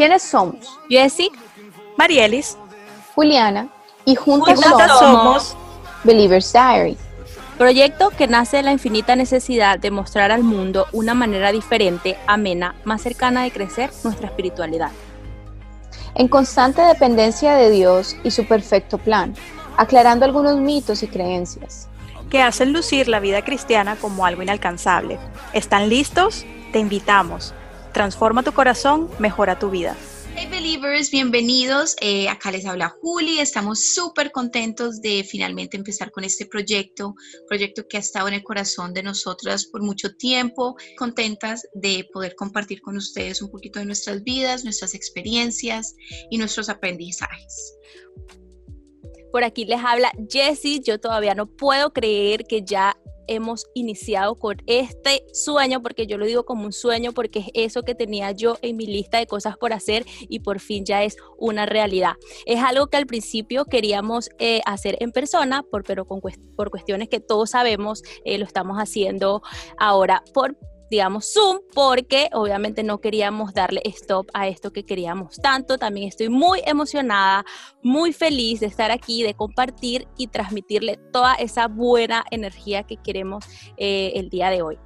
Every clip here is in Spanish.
¿Quiénes somos? Jessie, Marielis, Juliana y juntas, juntas somos somos Believer's Diary. proyecto que nace de la infinita necesidad de mostrar al mundo una manera diferente, amena, más cercana de crecer nuestra espiritualidad. en constante dependencia de Dios y su perfecto plan, aclarando algunos mitos y creencias. que hacen lucir la vida cristiana como algo inalcanzable. ¿Están listos? Te invitamos. Transforma tu corazón, mejora tu vida. Hey Believers, bienvenidos. Eh, acá les habla Juli. Estamos súper contentos de finalmente empezar con este proyecto, proyecto que ha estado en el corazón de nosotras por mucho tiempo. Contentas de poder compartir con ustedes un poquito de nuestras vidas, nuestras experiencias y nuestros aprendizajes. Por aquí les habla Jessie. Yo todavía no puedo creer que ya hemos iniciado con este sueño, porque yo lo digo como un sueño, porque es eso que tenía yo en mi lista de cosas por hacer y por fin ya es una realidad. Es algo que al principio queríamos eh, hacer en persona, pero con por cuestiones que todos sabemos, eh, lo estamos haciendo ahora por digamos, Zoom, porque obviamente no queríamos darle stop a esto que queríamos tanto. También estoy muy emocionada, muy feliz de estar aquí, de compartir y transmitirle toda esa buena energía que queremos eh, el día de hoy.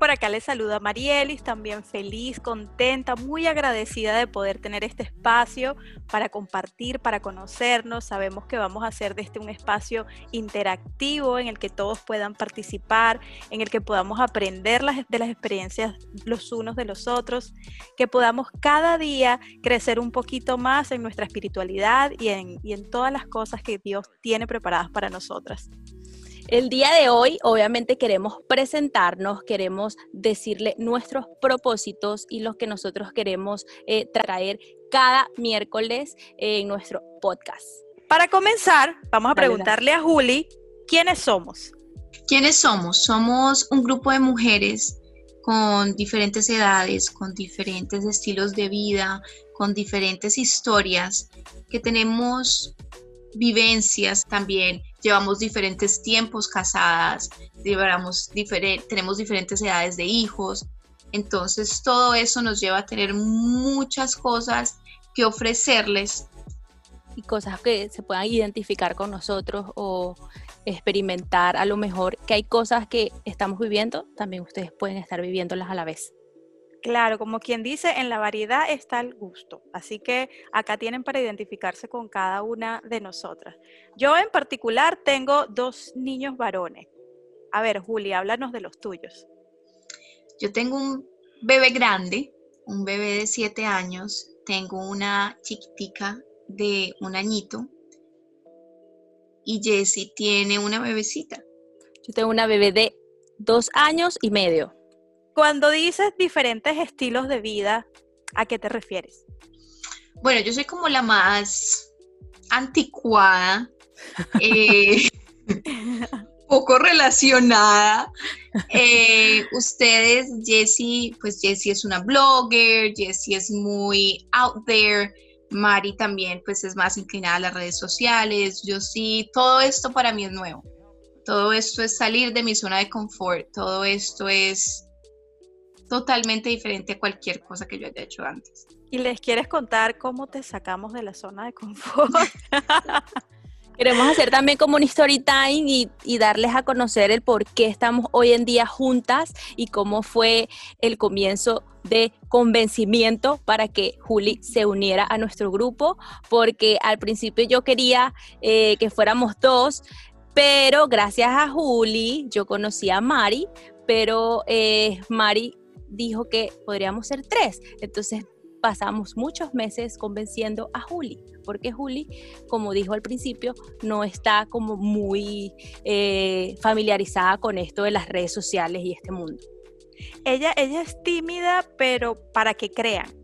Por acá les saluda Marielis, también feliz, contenta, muy agradecida de poder tener este espacio para compartir, para conocernos. Sabemos que vamos a hacer de este un espacio interactivo en el que todos puedan participar, en el que podamos aprender las, de las experiencias los unos de los otros, que podamos cada día crecer un poquito más en nuestra espiritualidad y en, y en todas las cosas que Dios tiene preparadas para nosotras. El día de hoy, obviamente, queremos presentarnos, queremos decirle nuestros propósitos y los que nosotros queremos eh, traer cada miércoles en nuestro podcast. Para comenzar, vamos a Dale, preguntarle a Juli quiénes somos. ¿Quiénes somos? Somos un grupo de mujeres con diferentes edades, con diferentes estilos de vida, con diferentes historias, que tenemos vivencias también, llevamos diferentes tiempos casadas, llevamos tenemos diferentes edades de hijos, entonces todo eso nos lleva a tener muchas cosas que ofrecerles y cosas que se puedan identificar con nosotros o experimentar a lo mejor que hay cosas que estamos viviendo, también ustedes pueden estar viviéndolas a la vez. Claro, como quien dice, en la variedad está el gusto. Así que acá tienen para identificarse con cada una de nosotras. Yo en particular tengo dos niños varones. A ver, Juli, háblanos de los tuyos. Yo tengo un bebé grande, un bebé de 7 años, tengo una chiquitica de un añito y Jessie tiene una bebecita. Yo tengo una bebé de dos años y medio. Cuando dices diferentes estilos de vida, ¿a qué te refieres? Bueno, yo soy como la más anticuada, eh, poco relacionada. Eh, ustedes, Jessie, pues Jessie es una blogger, Jessie es muy out there, Mari también pues es más inclinada a las redes sociales, yo sí, todo esto para mí es nuevo. Todo esto es salir de mi zona de confort, todo esto es totalmente diferente a cualquier cosa que yo haya hecho antes. ¿Y les quieres contar cómo te sacamos de la zona de confort? Queremos hacer también como un story time y, y darles a conocer el por qué estamos hoy en día juntas y cómo fue el comienzo de convencimiento para que Juli se uniera a nuestro grupo, porque al principio yo quería eh, que fuéramos dos, pero gracias a Juli yo conocí a Mari, pero eh, Mari dijo que podríamos ser tres. Entonces pasamos muchos meses convenciendo a Juli, porque Juli, como dijo al principio, no está como muy eh, familiarizada con esto de las redes sociales y este mundo. ella, ella es tímida, pero para que crean.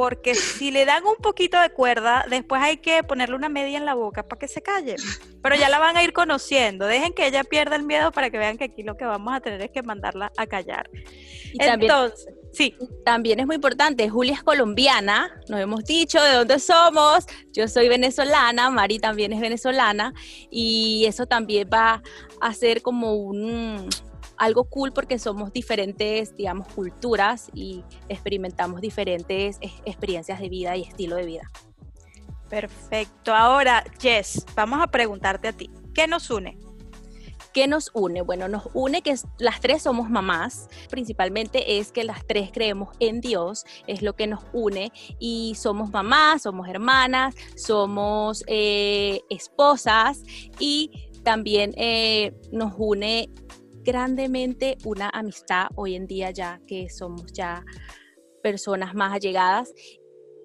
Porque si le dan un poquito de cuerda, después hay que ponerle una media en la boca para que se calle. Pero ya la van a ir conociendo. Dejen que ella pierda el miedo para que vean que aquí lo que vamos a tener es que mandarla a callar. Y también, Entonces, sí, también es muy importante, Julia es colombiana, nos hemos dicho de dónde somos, yo soy venezolana, Mari también es venezolana, y eso también va a ser como un algo cool porque somos diferentes, digamos, culturas y experimentamos diferentes experiencias de vida y estilo de vida. Perfecto. Ahora, Jess, vamos a preguntarte a ti, ¿qué nos une? ¿Qué nos une? Bueno, nos une que las tres somos mamás, principalmente es que las tres creemos en Dios, es lo que nos une y somos mamás, somos hermanas, somos eh, esposas y también eh, nos une grandemente una amistad hoy en día ya que somos ya personas más allegadas.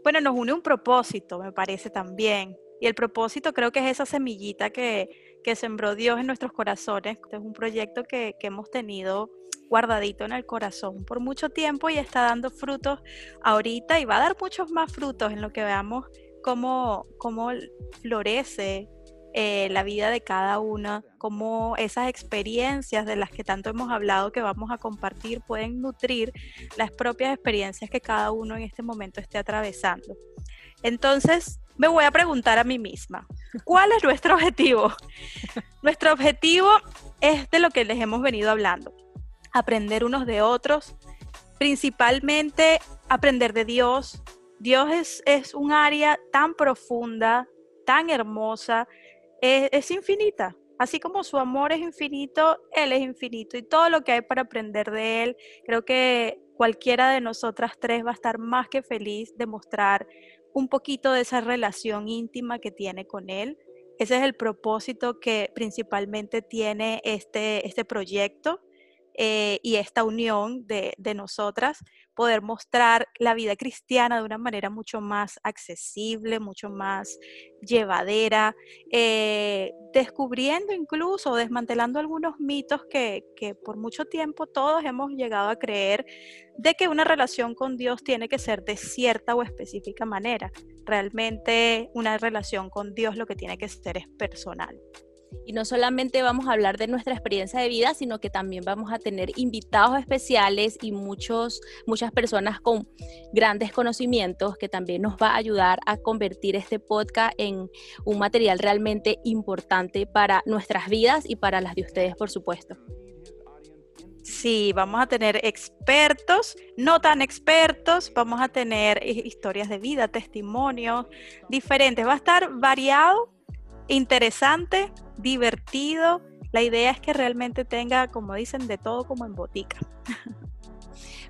Bueno, nos une un propósito, me parece también. Y el propósito creo que es esa semillita que, que sembró Dios en nuestros corazones. Este es un proyecto que, que hemos tenido guardadito en el corazón por mucho tiempo y está dando frutos ahorita y va a dar muchos más frutos en lo que veamos cómo, cómo florece eh, la vida de cada una, cómo esas experiencias de las que tanto hemos hablado que vamos a compartir pueden nutrir las propias experiencias que cada uno en este momento esté atravesando. Entonces, me voy a preguntar a mí misma, ¿cuál es nuestro objetivo? nuestro objetivo es de lo que les hemos venido hablando, aprender unos de otros, principalmente aprender de Dios. Dios es, es un área tan profunda, tan hermosa, es, infinita. Así como su amor es infinito, Él es infinito y todo lo que hay para aprender de Él, creo que cualquiera de nosotras tres va a estar más que feliz de mostrar un poquito de esa relación íntima que tiene con Él. Ese es el propósito que principalmente tiene este, este proyecto eh, y esta unión de, de, nosotras, poder mostrar la vida cristiana de una manera mucho más accesible, mucho más llevadera, eh, descubriendo incluso, desmantelando algunos mitos que, que por mucho tiempo todos hemos llegado a creer de que una relación con Dios tiene que ser de cierta o específica manera. Realmente una relación con Dios lo que tiene que ser es personal. Y no solamente vamos a hablar de nuestra experiencia de vida, sino que también vamos a tener invitados especiales y muchos, muchas personas con grandes conocimientos que también nos va a ayudar a convertir este podcast en un material realmente importante para nuestras vidas y para las de ustedes, por supuesto. Sí, vamos a tener expertos, no tan expertos, vamos a tener historias de vida, testimonios diferentes. Va a estar variado interesante, divertido. La idea es que realmente tenga, como dicen, de todo como en botica.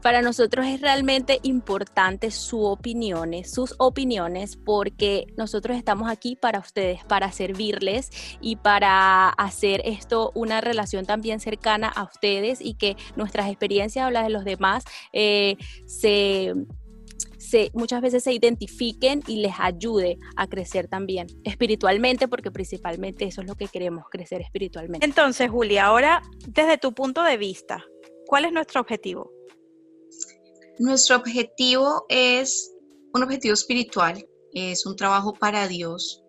Para nosotros es realmente importante sus opiniones, sus opiniones, porque nosotros estamos aquí para ustedes, para servirles y para hacer esto una relación también cercana a ustedes y que nuestras experiencias o las de los demás eh, se muchas veces se identifiquen y les ayude a crecer también espiritualmente, porque principalmente eso es lo que queremos, crecer espiritualmente. Entonces, Julia, ahora desde tu punto de vista, ¿cuál es nuestro objetivo? Nuestro objetivo es un objetivo espiritual, es un trabajo para Dios,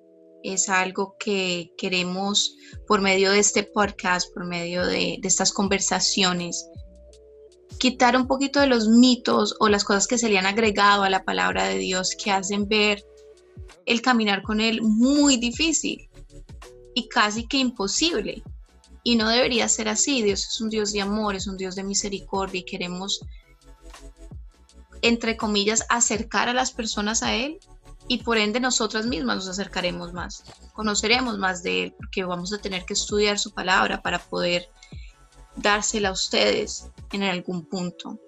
es algo que queremos por medio de este podcast, por medio de, de estas conversaciones, quitar un poquito de los mitos o las cosas que se le han agregado a la palabra de Dios que hacen ver el caminar con Él muy difícil y casi que imposible. Y no debería ser así. Dios es un Dios de amor, es un Dios de misericordia y queremos, entre comillas, acercar a las personas a Él y por ende nosotras mismas nos acercaremos más, conoceremos más de Él porque vamos a tener que estudiar su palabra para poder dársela a ustedes en algún punto.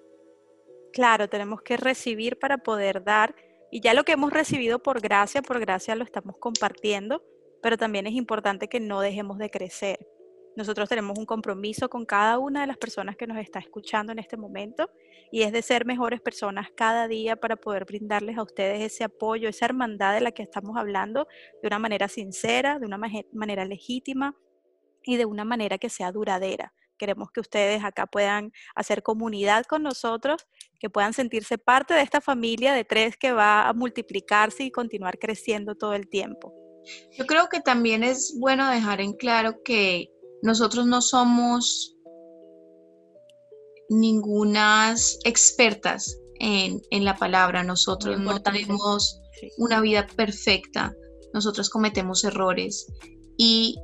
Claro, tenemos que recibir para poder dar y ya lo que hemos recibido por gracia, por gracia lo estamos compartiendo, pero también es importante que no dejemos de crecer. Nosotros tenemos un compromiso con cada una de las personas que nos está escuchando en este momento y es de ser mejores personas cada día para poder brindarles a ustedes ese apoyo, esa hermandad de la que estamos hablando de una manera sincera, de una manera legítima y de una manera que sea duradera. Queremos que ustedes acá puedan hacer comunidad con nosotros, que puedan sentirse parte de esta familia de tres que va a multiplicarse y continuar creciendo todo el tiempo. Yo creo que también es bueno dejar en claro que nosotros no somos ningunas expertas en, la palabra, nosotros no tenemos una vida perfecta, nosotros cometemos errores. Y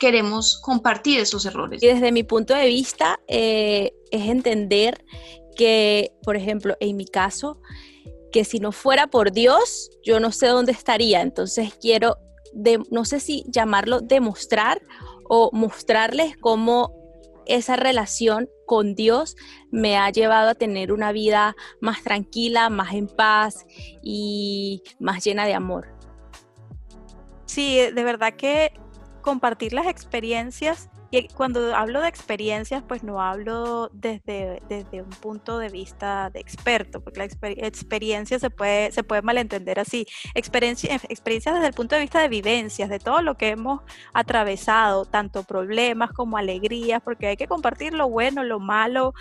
queremos compartir esos errores. Y desde mi punto de vista eh, es entender que, por ejemplo, en mi caso, que si no fuera por Dios, yo no sé dónde estaría. Entonces quiero, no sé si llamarlo demostrar o mostrarles cómo esa relación con Dios me ha llevado a tener una vida más tranquila, más en paz y más llena de amor. Sí, de verdad que compartir las experiencias y cuando hablo de experiencias, pues no hablo desde, desde un punto de vista de experto, porque la experiencia se puede, se puede malentender así. Experiencia, experiencias desde el punto de vista de vivencias, de todo lo que hemos atravesado, tanto problemas como alegrías, porque hay que compartir lo bueno, lo malo,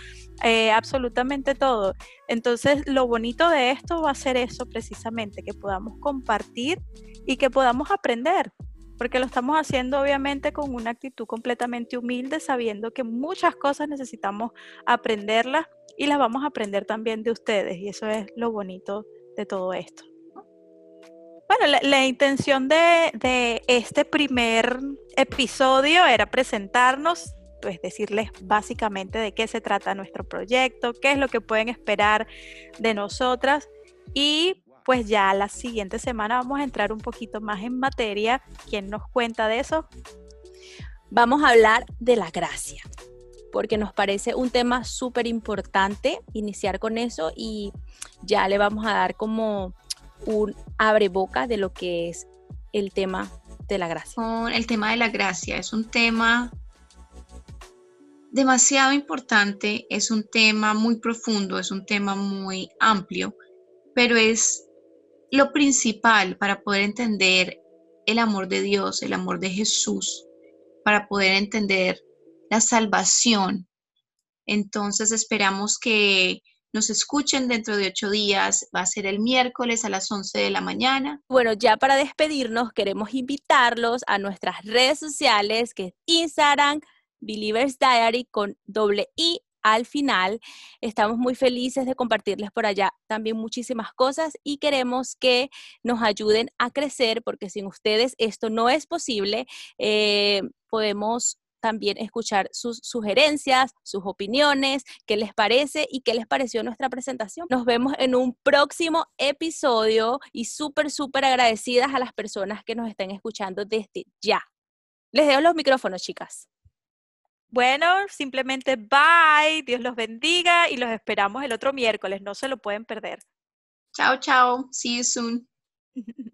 eh, absolutamente todo. Entonces, lo bonito de esto va a ser eso precisamente, que podamos compartir y que podamos aprender porque lo estamos haciendo obviamente con una actitud completamente humilde, sabiendo que muchas cosas necesitamos aprenderlas y las vamos a aprender también de ustedes, y eso es lo bonito de todo esto. Bueno, la, intención de, de, este primer episodio era presentarnos, pues decirles básicamente de qué se trata nuestro proyecto, qué es lo que pueden esperar de nosotras y pues ya la siguiente semana vamos a entrar un poquito más en materia. ¿Quién nos cuenta de eso? Vamos a hablar de la gracia, porque nos parece un tema súper importante iniciar con eso y ya le vamos a dar como un abre boca de lo que es el tema de la gracia. el tema de la gracia es un tema demasiado importante, es un tema muy profundo, es un tema muy amplio, pero es lo principal para poder entender el amor de Dios, el amor de Jesús, para poder entender la salvación. Entonces esperamos que nos escuchen dentro de ocho días. Va a ser el miércoles a las once de la mañana. Bueno, ya para despedirnos, queremos invitarlos a nuestras redes sociales, que es Instagram, Believers Diary con doble I al final. Estamos muy felices de compartirles por allá también muchísimas cosas y queremos que nos ayuden a crecer porque sin ustedes esto no es posible. Eh, podemos también escuchar sus sugerencias, sus opiniones, qué les parece y qué les pareció nuestra presentación. Nos vemos en un próximo episodio y súper, súper agradecidas a las personas que nos estén escuchando desde ya. Les dejo los micrófonos, chicas. Bueno, simplemente bye, Dios los bendiga y los esperamos el otro miércoles, no se lo pueden perder. Chao, chao, see you soon.